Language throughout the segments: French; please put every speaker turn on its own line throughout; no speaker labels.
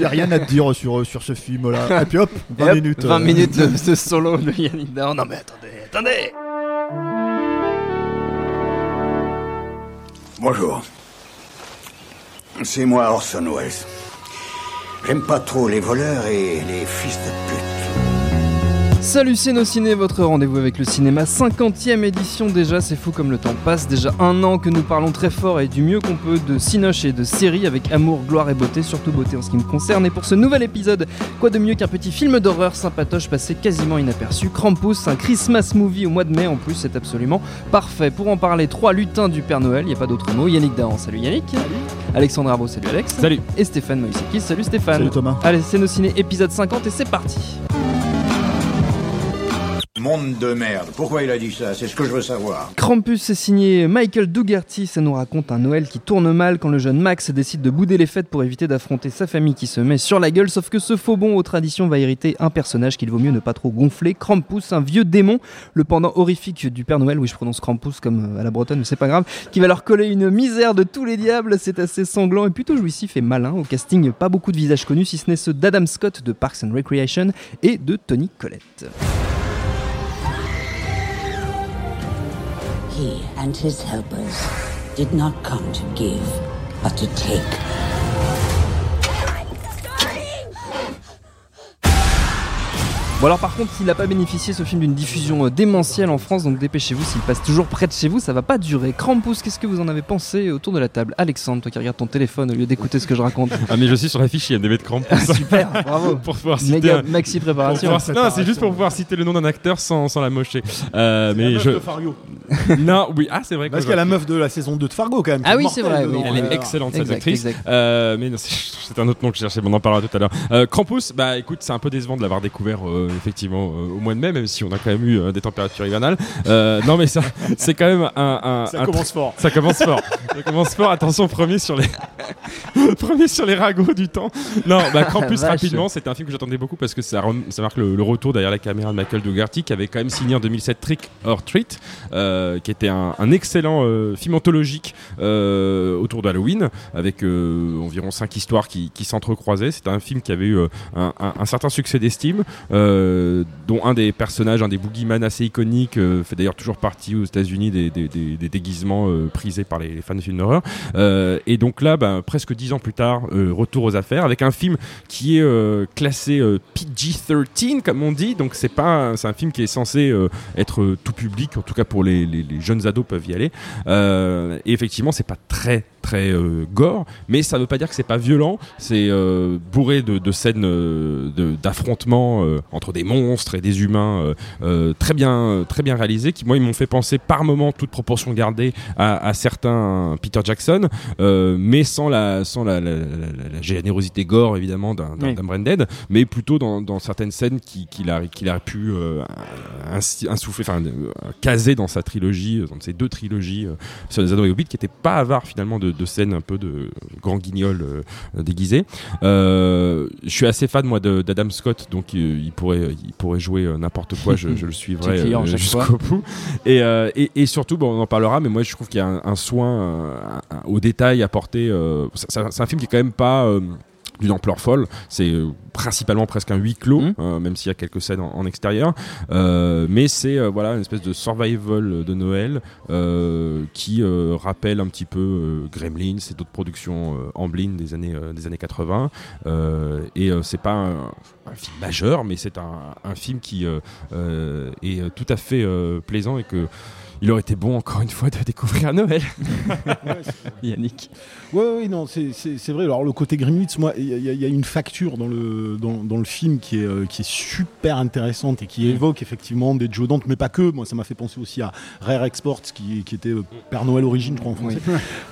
J'ai rien à te dire sur, sur ce film-là. Et puis hop, 20
Et hop,
minutes.
20
euh,
minutes de ce solo de Yannick Dahan. Non mais attendez, attendez
Bonjour. C'est moi Orson Welles. J'aime pas trop les voleurs et les fils de pute.
Salut c'est nos ciné, votre rendez-vous avec le cinéma, 50e édition déjà, c'est fou comme le temps passe, déjà un an que nous parlons très fort et du mieux qu'on peut de cinoche et de séries avec amour, gloire et beauté, surtout beauté en ce qui me concerne. Et pour ce nouvel épisode, quoi de mieux qu'un petit film d'horreur sympatoche passé quasiment inaperçu, Krampus, un Christmas movie au mois de mai en plus, c'est absolument parfait. Pour en parler, trois lutins du Père Noël, il n'y a pas d'autre mot, Yannick Dahan, salut Yannick, Alexandre Arbo, salut Alex,
Salut.
et Stéphane Moïsekis, salut Stéphane.
Salut Thomas.
Allez, c'est nos ciné épisode 50 et c'est parti.
Monde de merde. Pourquoi il a dit ça? C'est ce que je veux savoir.
Krampus est signé Michael Dougherty, ça nous raconte un Noël qui tourne mal quand le jeune Max décide de bouder les fêtes pour éviter d'affronter sa famille qui se met sur la gueule, sauf que ce faux bon aux traditions va hériter un personnage qu'il vaut mieux ne pas trop gonfler, Krampus, un vieux démon, le pendant horrifique du Père Noël, oui je prononce Krampus comme euh, à la bretonne mais c'est pas grave, qui va leur coller une misère de tous les diables, c'est assez sanglant et plutôt jouissif et malin, au casting pas beaucoup de visages connus si ce n'est ceux d'Adam Scott de Parks and Recreation et de Tony Collette.
He and his helpers did not come to give, but to take.
Bon alors par contre, il n'a pas bénéficié ce film d'une diffusion euh, démentielle en France, donc dépêchez-vous, s'il passe toujours près de chez vous, ça va pas durer. Krampus, qu'est-ce que vous en avez pensé autour de la table? Alexandre, toi qui regardes ton téléphone au lieu d'écouter ce que je raconte.
Ah mais je suis sur la fiche IMDb de Krampus.
Super, bravo.
pour pouvoir citer
Méga
un-
maxi préparation.
pouvoir- non, c'est juste pour pouvoir citer le nom d'un acteur sans, sans la mocher. Euh, mais je
de Fargo.
non, oui, ah c'est vrai
Parce qu'il y a la meuf de la saison 2 de Fargo quand même.
Ah oui, c'est vrai, oui.
Elle est
Euh,
excellente cette
Exact,
actrice.
exact.
Euh, mais non, c'est c'est un autre nom que je cherchais, mais on en parlera tout à l'heure. Euh, Krampus, bah écoute, c'est un peu décevant de l'avoir découvert euh, effectivement euh, au mois de mai, même si on a quand même eu euh, des températures hivernales. Euh, non, mais ça, c'est quand même un. un-
Ça
un
commence fort.
Ça commence fort. Ça commence fort. Attention, premier sur les premier sur les ragots du temps. Non, bah Krampus rapidement, c'était un film que j'attendais beaucoup parce que ça, rem- ça marque le, le retour derrière la caméra de Michael Dougherty qui avait quand même signé en 2007 Trick or Treat, euh, qui était un, un excellent euh, film anthologique euh, autour d'Halloween avec euh, environ cinq histoires qui, qui s'entrecroisaient. C'était un film qui avait eu euh, un, un- un certain succès d'estime, euh, dont un des personnages, un des boogeyman assez iconiques, euh, fait d'ailleurs toujours partie aux États-Unis des, déguisements euh, prisés par les, fans de films d'horreur. Euh, et donc là, ben, presque dix ans plus tard, euh, retour aux affaires avec un film qui est euh, classé euh, PG-13 comme on dit. Donc c'est pas, c'est un film qui est censé euh, être euh, tout public, en tout cas pour les, les- jeunes ados peuvent y aller. Euh, et effectivement, c'est pas très très euh, gore, mais ça veut pas dire que c'est pas violent. C'est euh, bourré de, de scènes euh, d'affrontements euh, entre des monstres et des humains très bien très bien réalisés qui moi ils m'ont fait penser par moments toute proportion gardée à, à certains Peter Jackson mais sans la sans la, la- la- la- la générosité gore évidemment d'un
Oui.
Branded mais plutôt dans, dans certaines scènes qui- qu'il a qu'il a pu insouffler enfin caser dans sa trilogie dans ses deux trilogies sur les Anneaux et Hobbits qui n'étaient pas avares finalement de, de scènes un peu de grand guignol euh, déguisé euh, je suis assez fan moi de- d'Adam Scott donc euh, il pourrait il pourrait jouer n'importe quoi je, je le suivrai jusqu'au bout. Et, et, et surtout bon, on en parlera mais moi je trouve qu'il y a un, un soin au détail apporté c'est- un film qui est quand même pas d'une ampleur folle, c'est euh, principalement presque un huis clos,
Mhm.
euh, même s'il y a quelques scènes en, en extérieur, Euh, mais c'est euh, voilà une espèce de survival de Noël qui rappelle un petit peu Gremlins et d'autres productions Amblin des années des années 80 euh, et c'est pas un, un film majeur mais c'est un, un film qui est tout à fait plaisant et que il aurait été bon encore une fois de découvrir Noël.
Yannick.
Ouais, ouais, non, c'est- vrai. Alors, le côté Grimwitz, moi, il y, a- y une facture dans le, dans, dans le film qui est, euh, qui est super intéressante et qui évoque effectivement des Joe Dante, mais pas que. Moi, ça m'a fait penser aussi à Rare Exports, qui, qui était euh, Père Noël Origine, je crois, en français.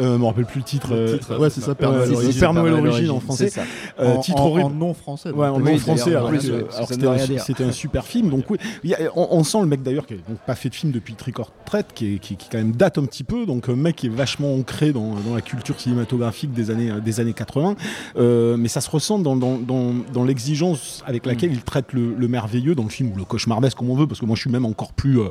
Euh, je me rappelle plus le titre. euh,
Ouais, c'est ça, Père
Ouais,
Noël Origine.
Père Noël Origine en français.
Ça.
Euh,
En-
titre
en-
horrible.
En non français.
Ouais, en
Oui,
non français,
en
alors alors c'était un, super film. Donc, oui, a- on sent le mec d'ailleurs qui n'a pas fait de film depuis Trick or Qui, est- quand même date un petit peu. Donc, un mec qui est vachement ancré dans, la culture cinématographique des années, des années 80. Euh, mais ça se ressent dans, l'exigence avec laquelle il traite le, le merveilleux dans le film, ou le cauchemardesque, comme on veut, parce que moi je suis même encore plus euh,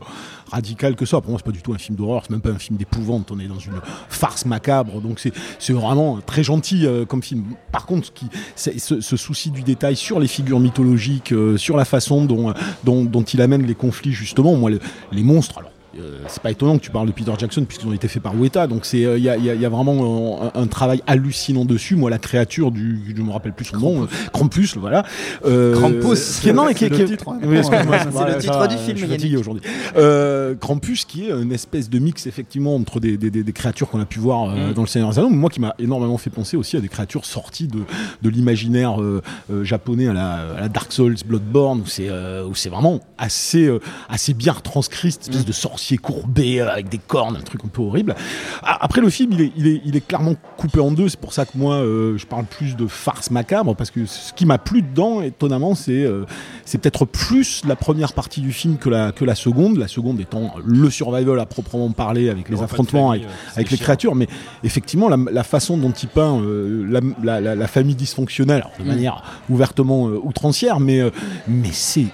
radical que ça. Pour moi, c'est pas du tout un film d'horreur, c'est même pas un film d'épouvante. On est dans une farce macabre, donc c'est vraiment très gentil euh, comme film. Par contre, ce, souci du détail sur les figures mythologiques, euh, sur la façon dont, euh, il amène les conflits, justement, moi, le- les monstres, alors. Euh, c'est pas étonnant que tu parles de Peter Jackson puisqu'ils ont été faits par Weta. Donc c'est il y, a, y a- y a vraiment euh, un, un travail hallucinant dessus. Moi la créature du je me rappelle plus son nom euh, Krampus voilà. Euh,
Krampus.
qui est non qui est-
le titre, hein.
oui,
C'est le titre du film,
je suis fatigué aujourd'hui. Euh, Krampus qui est une espèce de mix effectivement entre des, des- des- des créatures qu'on a pu voir euh,
Mm.
dans le Seigneur des Anneaux mais moi qui m'a énormément fait penser aussi à des créatures sorties de, de l'imaginaire euh, euh, japonais à la, à la Dark Souls Bloodborne où c'est euh, où c'est vraiment assez euh, assez bien retranscrit cette espèce de sorcier courbé euh, avec des cornes un truc un peu horrible. Ah, après le film il est, il est, il est clairement coupé en deux. C'est pour ça que moi euh, je parle plus de farce macabre parce que ce qui m'a plu dedans étonnamment c'est euh, c'est peut-être plus la première partie du film que la, que la seconde. La seconde étant le survival à proprement parler avec les affrontements
famille,
avec,
euh,
avec les créatures. Mais effectivement la, la façon dont il peint euh, la, la- la- la famille dysfonctionnelle alors, de manière ouvertement outrancière mais, mais c'est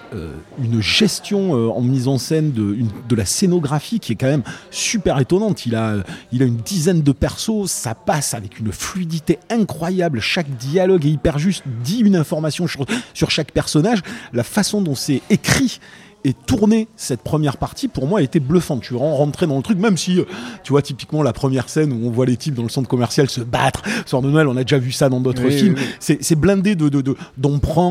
une gestion en mise en scène de, une- de la scénographie qui est quand même super étonnante. Il a, il a une dizaine de persos ça passe avec une fluidité incroyable. Chaque dialogue est hyper juste dit une information sur, sur chaque personnage. La façon dont c'est écrit et tourner cette première partie pour moi a été bluffante. Vraiment rentré dans le truc, même si euh, tu vois typiquement la première scène où on voit les types dans le centre commercial se battre sur de Noël, on a déjà vu ça dans d'autres
Oui,
films.
oui, oui.
C'est blindé de de-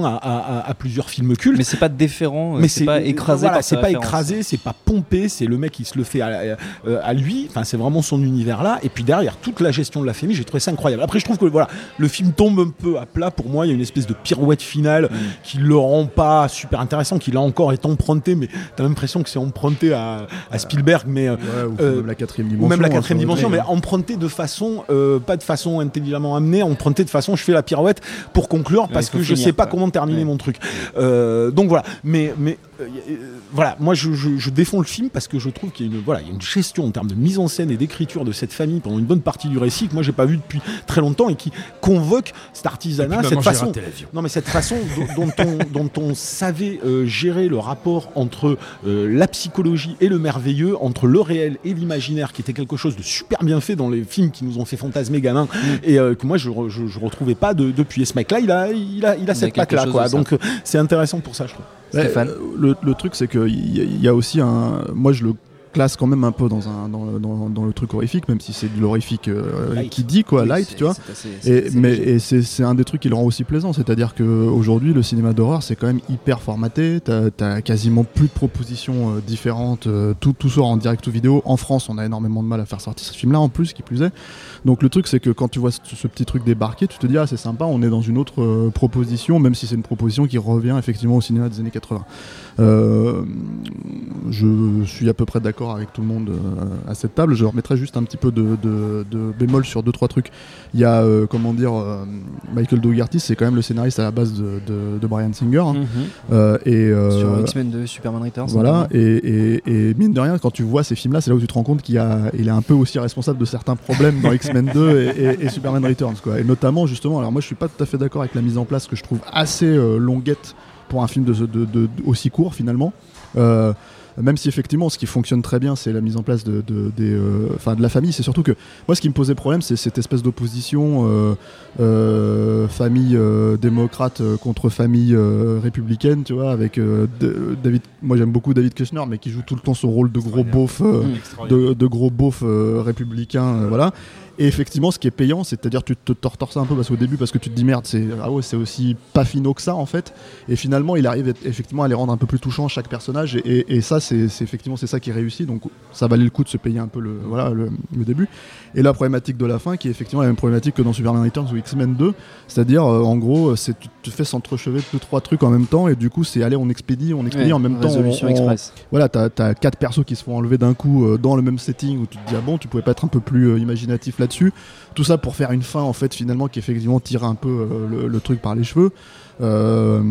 à, à- à- à plusieurs films cultes.
Mais c'est pas déférent, euh, c'est pas écrasé.
voilà, c'est pas écrasé, c'est pas pompé, c'est le mec qui se le fait à, à- à lui. Enfin, c'est vraiment son univers là. Et puis derrière toute la gestion de la famille, j'ai trouvé ça incroyable. Après, je trouve que voilà, le film tombe un peu à plat pour moi. Il y a une espèce de pirouette finale
Mm.
qui le rend pas super intéressant, qui là encore est emprunté, mais t'as l'impression que c'est emprunté à, à Spielberg, mais euh,
Ouais, ou
Euh,
même la quatrième dimension.
ou même la
hein,
quatrième dimension, mais emprunté de façon, euh, pas de façon intelligemment amenée, emprunté de façon, je fais la pirouette pour conclure parce que je sais pas comment terminer
Ouais.
mon truc. Euh, donc voilà, mais mais euh, euh, voilà, moi je, je, je défends le film parce que je trouve qu'il y a une voilà, il y a une gestion en termes de mise en scène et d'écriture de cette famille pendant une bonne partie du récit que moi j'ai pas vu depuis très longtemps et qui convoque cet artisanat, cette façon. Non mais cette façon dont, on, dont on savait euh, gérer le rapport entre euh, la psychologie et le merveilleux, entre le réel et l'imaginaire, qui était quelque chose de super bien fait dans les films qui nous ont fait fantasmer gamin,
Mm.
et euh, que moi je, je, je retrouvais pas de- depuis. Et ce mec-là, il a, il a, il a cette patte-là, quoi. Donc euh, c'est intéressant pour ça, je trouve.
Stéphane.
euh, le, le truc, c'est qu'il y, y a aussi un. Moi, je le classe quand même un peu dans, un, dans, le- dans, dans le truc horrifique, même si c'est de l'horrifique euh, qui dit, quoi,
Oui,
light, tu vois.
assez-
Et, mais et c'est un des trucs qui le rend aussi plaisant, c'est-à-dire qu'aujourd'hui le cinéma d'horreur c'est quand même hyper formaté, t'as as quasiment plus de propositions euh, différentes, euh, tout, tout sort en direct ou vidéo. En France on a énormément de mal à faire sortir ce film-là en plus, qui plus est. Donc le truc c'est que quand tu vois ce, ce petit truc débarquer, tu te dis ah c'est sympa, on est dans une autre proposition, même si c'est une proposition qui revient effectivement au cinéma des années 80. Euh, je suis à peu près d'accord avec tout le monde euh, à cette table. Je remettrai juste un petit peu de, de- de bémol sur deux trois trucs. Il y a euh, comment dire euh, Michael Dougherty, c'est quand même le scénariste à la base de, de, Brian Singer. hein.
Mhm.
Et
Sur X-Men 2, Superman Returns.
voilà, et, et- et mine de rien, quand tu vois ces films-là, c'est là où tu te rends compte qu'il il est un peu aussi responsable de certains problèmes dans X-Men 2 et, Superman Returns. Quoi. Et notamment, justement, alors moi je suis pas tout à fait d'accord avec la mise en place que je trouve assez longuette pour un film de, ce- de- de- aussi court finalement. Euh, même si effectivement ce qui fonctionne très bien c'est la mise en place de, de, des, euh, enfin, de la famille, c'est surtout que moi ce qui me posait problème c'est cette espèce d'opposition euh, euh, famille démocrate contre famille républicaine, tu vois, avec David. Moi j'aime beaucoup David Kushner, mais qui joue tout le temps ce rôle de gros beauf, de, de gros beauf républicain, voilà. Et effectivement, ce qui est payant, c'est-à-dire tu te tortores ça un peu parce qu'au début, parce que tu te dis merde, c'est ah ouais, c'est aussi pas finaux que ça en fait. Et finalement, il arrive effectivement à les rendre un peu plus touchants chaque personnage. Et, et ça, c'est effectivement c'est ça qui réussit. Donc ça valait le coup de se payer un peu le voilà le, le début. Et la problématique de la fin, qui est effectivement la même problématique que dans Superman Returns ou X-Men 2, c'est-à-dire euh, en gros, c'est tu te fais s'entrechever deux trois trucs en même temps, et du coup, c'est aller on expédie, on expédie
Ouais,
en même temps.
résolution
on- on-
express.
voilà, t'as as quatre persos qui se font enlever d'un coup euh, dans le même setting où tu te dis ah bon, tu pouvais pas être un peu plus euh, imaginatif là-dessus. Tout ça pour faire une fin en fait finalement qui effectivement tire un peu euh, le, le truc par les cheveux. Euh,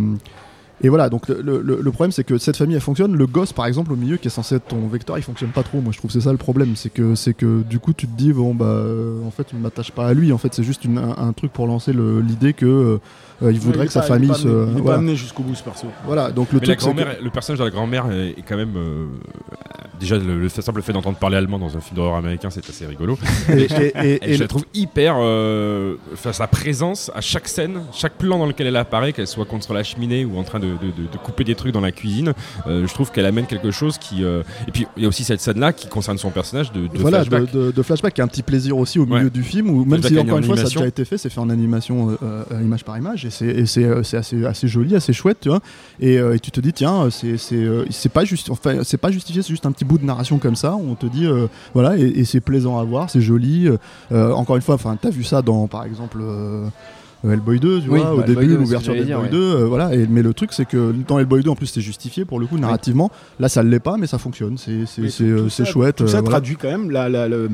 et voilà, donc le, le- le problème c'est que cette famille elle fonctionne. Le gosse par exemple au milieu qui est censé être ton vecteur, il fonctionne pas trop. Moi je trouve que c'est ça le problème, c'est que c'est que du coup tu te dis bon bah euh, en fait je ne m'attache pas à lui. En fait c'est juste une- un, un truc pour lancer l'idée que euh, euh, il voudrait
Ouais,
que sa
pas- il
famille
pas
se
amené- Il
voilà.
pas amené jusqu'au bout ce perso.
Voilà, donc le
Mais la
truc c'est que-
grand-mère, le personnage de la grand-mère est, est quand même euh, déjà le, le simple fait d'entendre parler allemand dans un film d'horreur américain, c'est assez rigolo.
et- et- et-
Et,
et
je la trouve hyper. euh, Enfin, sa présence à chaque scène, chaque plan dans lequel elle apparaît, qu'elle soit contre la cheminée ou en train de, de- couper des trucs dans la cuisine, euh, je trouve qu'elle amène quelque chose qui. euh, Et puis il y a aussi cette scène-là qui concerne son personnage de,
voilà, de,
flashback.
de- flashback, qui est un petit plaisir aussi au milieu
Ouais.
du film, où même si
en
encore une fois ça a déjà été fait, c'est fait en animation euh, image par image, et c'est assez, assez joli, assez chouette, tu vois. Et, et tu te dis, tiens, c'est pas, juste, enfin, c'est pas justifié, c'est juste un petit bout de narration comme ça, où on te dit, voilà, et, et c'est plaisant à voir, c'est joli. encore une fois, enfin, t'as vu ça dans, par exemple. Euh, Hellboy 2, tu
Oui,
vois,
bah,
au
Hellboy
début,
2,
l'ouverture d'Hellboy
j'allais
2, euh, voilà. Et, mais le truc, c'est que dans Hellboy 2, en plus, c'est justifié pour le coup, narrativement. Là, ça l'est pas, mais ça fonctionne. C'est euh, chouette.
Tout ça
voilà.
traduit quand même la- la- le-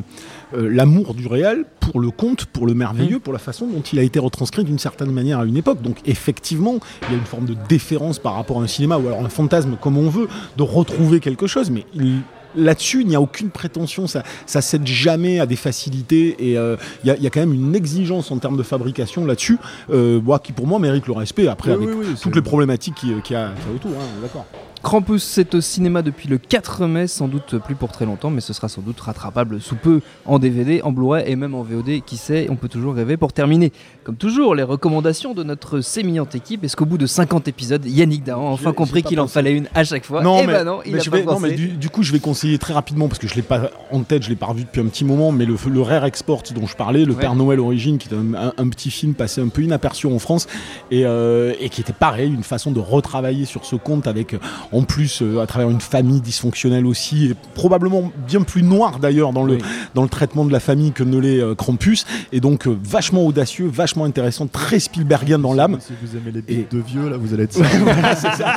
l'amour du réel pour le conte, pour le
Mmh.
merveilleux, pour la façon dont il a été retranscrit d'une certaine manière à une époque. Donc effectivement, il y a une forme de déférence par rapport à un cinéma ou alors un fantasme comme on veut de retrouver quelque chose, mais il- Là-dessus, il n'y a aucune prétention, ça, ça cède jamais à des facilités et euh, il y, a- y a quand même une exigence en termes de fabrication là-dessus, euh, bon, qui pour moi mérite le respect. Après,
Oui,
avec
oui, oui, c'est-
toutes les problématiques qu'il qu'il y a autour, hein, d'accord.
Krampus, c'est au cinéma depuis le 4 mai, sans doute plus pour très longtemps, mais ce sera sans doute rattrapable sous peu en DVD, en Blu-ray et même en VOD, qui sait, on peut toujours rêver. Pour terminer, comme toujours, les recommandations de notre sémillante équipe. Est-ce qu'au bout de 50 épisodes, Yannick Dahan a enfin compris qu'il en fallait une à chaque fois
Non,
Eh
mais,
ben non, il
mais
a
je
pas
vais, non,
pensé.
mais du, du coup, je vais conseiller très rapidement parce que je l'ai pas en tête, je l'ai pas revu depuis un petit moment. Mais le, le Rare Export dont je parlais, le
Ouais.
Père Noël Origine, qui est un, un- un petit film passé un peu inaperçu en France et, euh, et qui était pareil, une façon de retravailler sur ce conte avec, euh, en plus, euh, à travers une famille dysfonctionnelle aussi, et probablement bien plus noire d'ailleurs dans le
Oui.
dans le traitement de la famille que ne l'est euh, Krampus, et donc vachement audacieux, vachement intéressant, très Spielbergien dans l'âme.
Si vous aimez les
Et-
bites de vieux, là, vous allez être ça.
Voilà, c'est ça.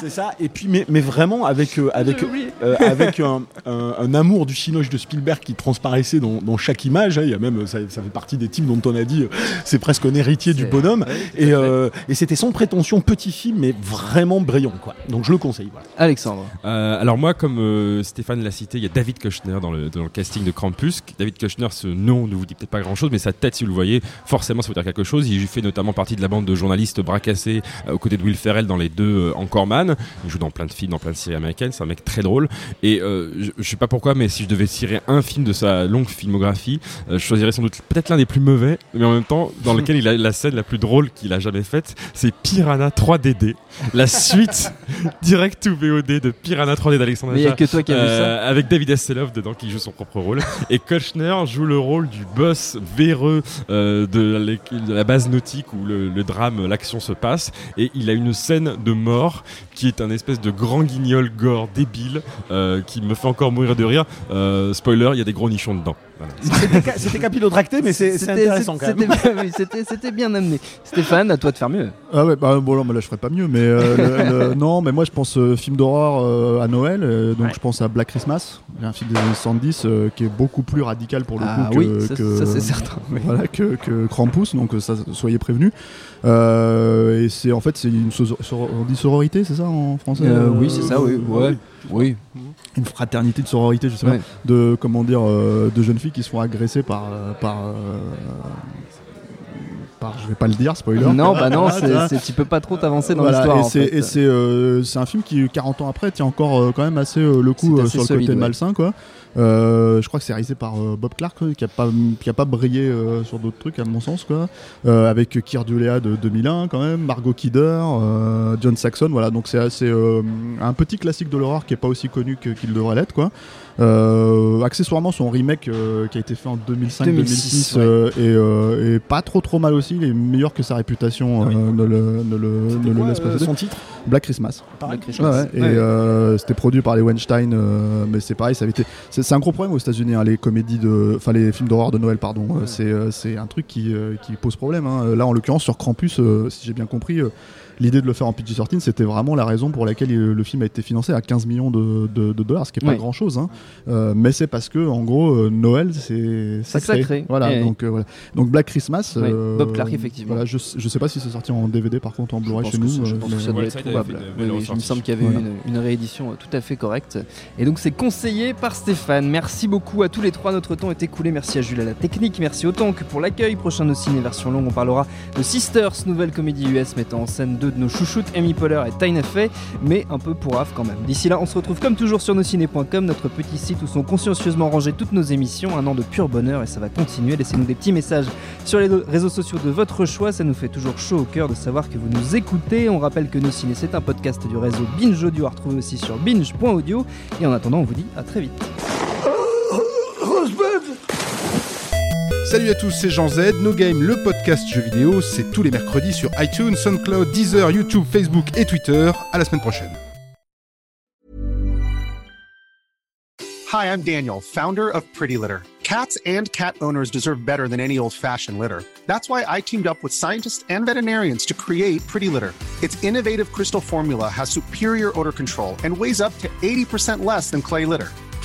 C'est ça. Et puis, mais, mais vraiment avec, euh, avec, euh, avec un, un- un amour du cinoche de Spielberg qui transparaissait dans, dans chaque image. hein. Il y a même, ça, ça fait partie des types dont on a dit, euh, c'est presque un héritier du bonhomme.
Ouais,
Et, euh, et c'était sans prétention, petit film, mais vraiment brillant, quoi. Donc je le conseille. Voilà.
Alexandre.
Euh, alors moi, comme euh, Stéphane l'a cité, il y a David Kushner dans le, dans le casting de Krampus. David Kushner, ce nom ne vous dit peut-être pas grand-chose, mais sa tête, si vous le voyez, forcément, ça veut dire quelque chose. Il fait notamment partie de la bande de journalistes bracassés euh, aux côtés de Will Ferrell dans les deux euh, Encore Man. Il joue dans plein de films, dans plein de séries américaines. C'est un mec très drôle. Et euh, je, je sais pas pourquoi, mais si je devais tirer un film de sa longue filmographie, euh, je choisirais sans doute peut-être l'un des plus mauvais, mais en même temps dans lequel il a la scène la plus drôle qu'il a jamais faite. C'est Piranha 3DD, la suite direct to VOD de Piranha 3D d'Alexandre
Mais il a que toi qui as vu ça.
Avec David Hasselhoff dedans qui joue son propre rôle et Kushner joue le rôle du boss véreux euh, de, de la base nautique où le, le drame l'action se passe. Et il a une scène de mort qui est un espèce de grand guignol gore débile euh, qui me fait encore mourir de rire. Euh, spoiler il y a des gros nichons dedans Voilà.
C'était ca- C'était capillotracté, mais c'est intéressant quand même.
c'était- bien amené. Stéphane, à toi de faire mieux.
Ah ouais, bah bon, non, mais là je ferais pas mieux, mais euh, le- le- non, mais moi je pense euh, film d'horreur euh, à Noël, euh, donc
Ouais.
je pense à Black Christmas, un film des années 70 euh, qui est beaucoup plus radical pour le
Ah
coup
oui,
que,
ça,
que-
ça, c'est certain. oui.
voilà, que, que Krampus, donc ça, soyez prévenus. Euh, et c'est en fait c'est une so- soro- on dit sororité, c'est ça en français
Euh,
Euh,
oui, c'est ça, oui. Ouais. Oui.
Une fraternité de sororité, je sais pas, de comment dire, euh, de jeunes filles qui se font agresser par euh, par euh, par, je vais pas le dire, spoiler.
Non, bah non, c'est- tu peux pas trop t'avancer dans
Voilà,
l'histoire.
et c'est euh, un film qui 40 ans après tient encore quand même assez le coup sur le
solide,
côté
ouais.
malsain quoi Euh, je crois que c'est réalisé par euh, Bob Clark, euh, qui a pas, qui a pas brillé euh, sur d'autres trucs, à mon sens, quoi. Avec Keir Dullea de 2001, quand même, Margot Kidder, John Saxon, voilà. Donc c'est assez un petit classique de l'horreur qui est pas aussi connu qu'il devrait l'être, quoi. Accessoirement, son remake qui a été fait en 2005-2006
2006, ouais.
est, est pas trop trop mal aussi. Il est meilleur que sa réputation
Oui.
ne le, ne le,
C'était
ne le
quoi,
laisse précéder.
son titre?
Black Christmas.
Pareil.
Black
Ouais,
Christmas.
ouais. Et
Ouais.
euh, c'était produit par les Weinstein, euh, mais c'est pareil, ça avait été. C'est un gros problème aux États-Unis, hein, les comédies de, enfin les films d'horreur de Noël, pardon. Euh, C'est euh, un truc qui, euh, qui pose problème. hein. Là, en l'occurrence, sur Krampus, euh, si j'ai bien compris. Euh, L'idée de le faire en PG-13, c'était vraiment la raison pour laquelle il- le film a été financé à 15 millions de, de- de dollars, ce qui est pas grand chose. mais c'est parce que, en gros, euh, Noël, c'est sacré.
sacré.
Voilà,
Et-
donc, euh, voilà. donc Black Christmas. Euh,
Bob Clark, effectivement.
Voilà, je, je sais pas si c'est sorti en DVD par contre en Blu-ray chez nous.
je
euh,
pense que ça doit être probable. Oui, oui, il me semble qu'il y avait
Voilà.
eu une, une réédition euh, tout à fait correcte. Et donc c'est conseillé par Stéphane. Merci beaucoup à tous les trois. Notre temps est écoulé. Merci à Jules à la technique. Merci autant que pour l'accueil. Prochain nos ciné version longue, on parlera de Sisters, nouvelle comédie US mettant en scène deux de nos chouchoutes, Amy Poehler et Tyne Fey, mais un peu pour Raph quand même. D'ici là, on se retrouve comme toujours sur nosciné.com, notre petit site où sont consciencieusement rangées toutes nos émissions. Un an de pur bonheur et ça va continuer. Laissez-nous des petits messages sur les réseaux sociaux de votre choix. Ça nous fait toujours chaud au cœur de savoir que vous nous écoutez. On rappelle que Nos Ciné, c'est un podcast du réseau Binge Audio à retrouver aussi sur binge.audio. Et en attendant, on vous dit à très vite.
Salut à tous, c'est Jean Z. No Game, le podcast jeux vidéo, c'est tous les mercredis sur iTunes, SoundCloud, Deezer, YouTube, Facebook et Twitter. À la semaine prochaine.
Hi, I'm Daniel, founder of Pretty Litter. Cats and cat owners deserve better than any old fashioned litter. That's why I teamed up with scientists and veterinarians to create Pretty Litter. Its innovative crystal formula has superior odor control and weighs up to 80% less than clay litter.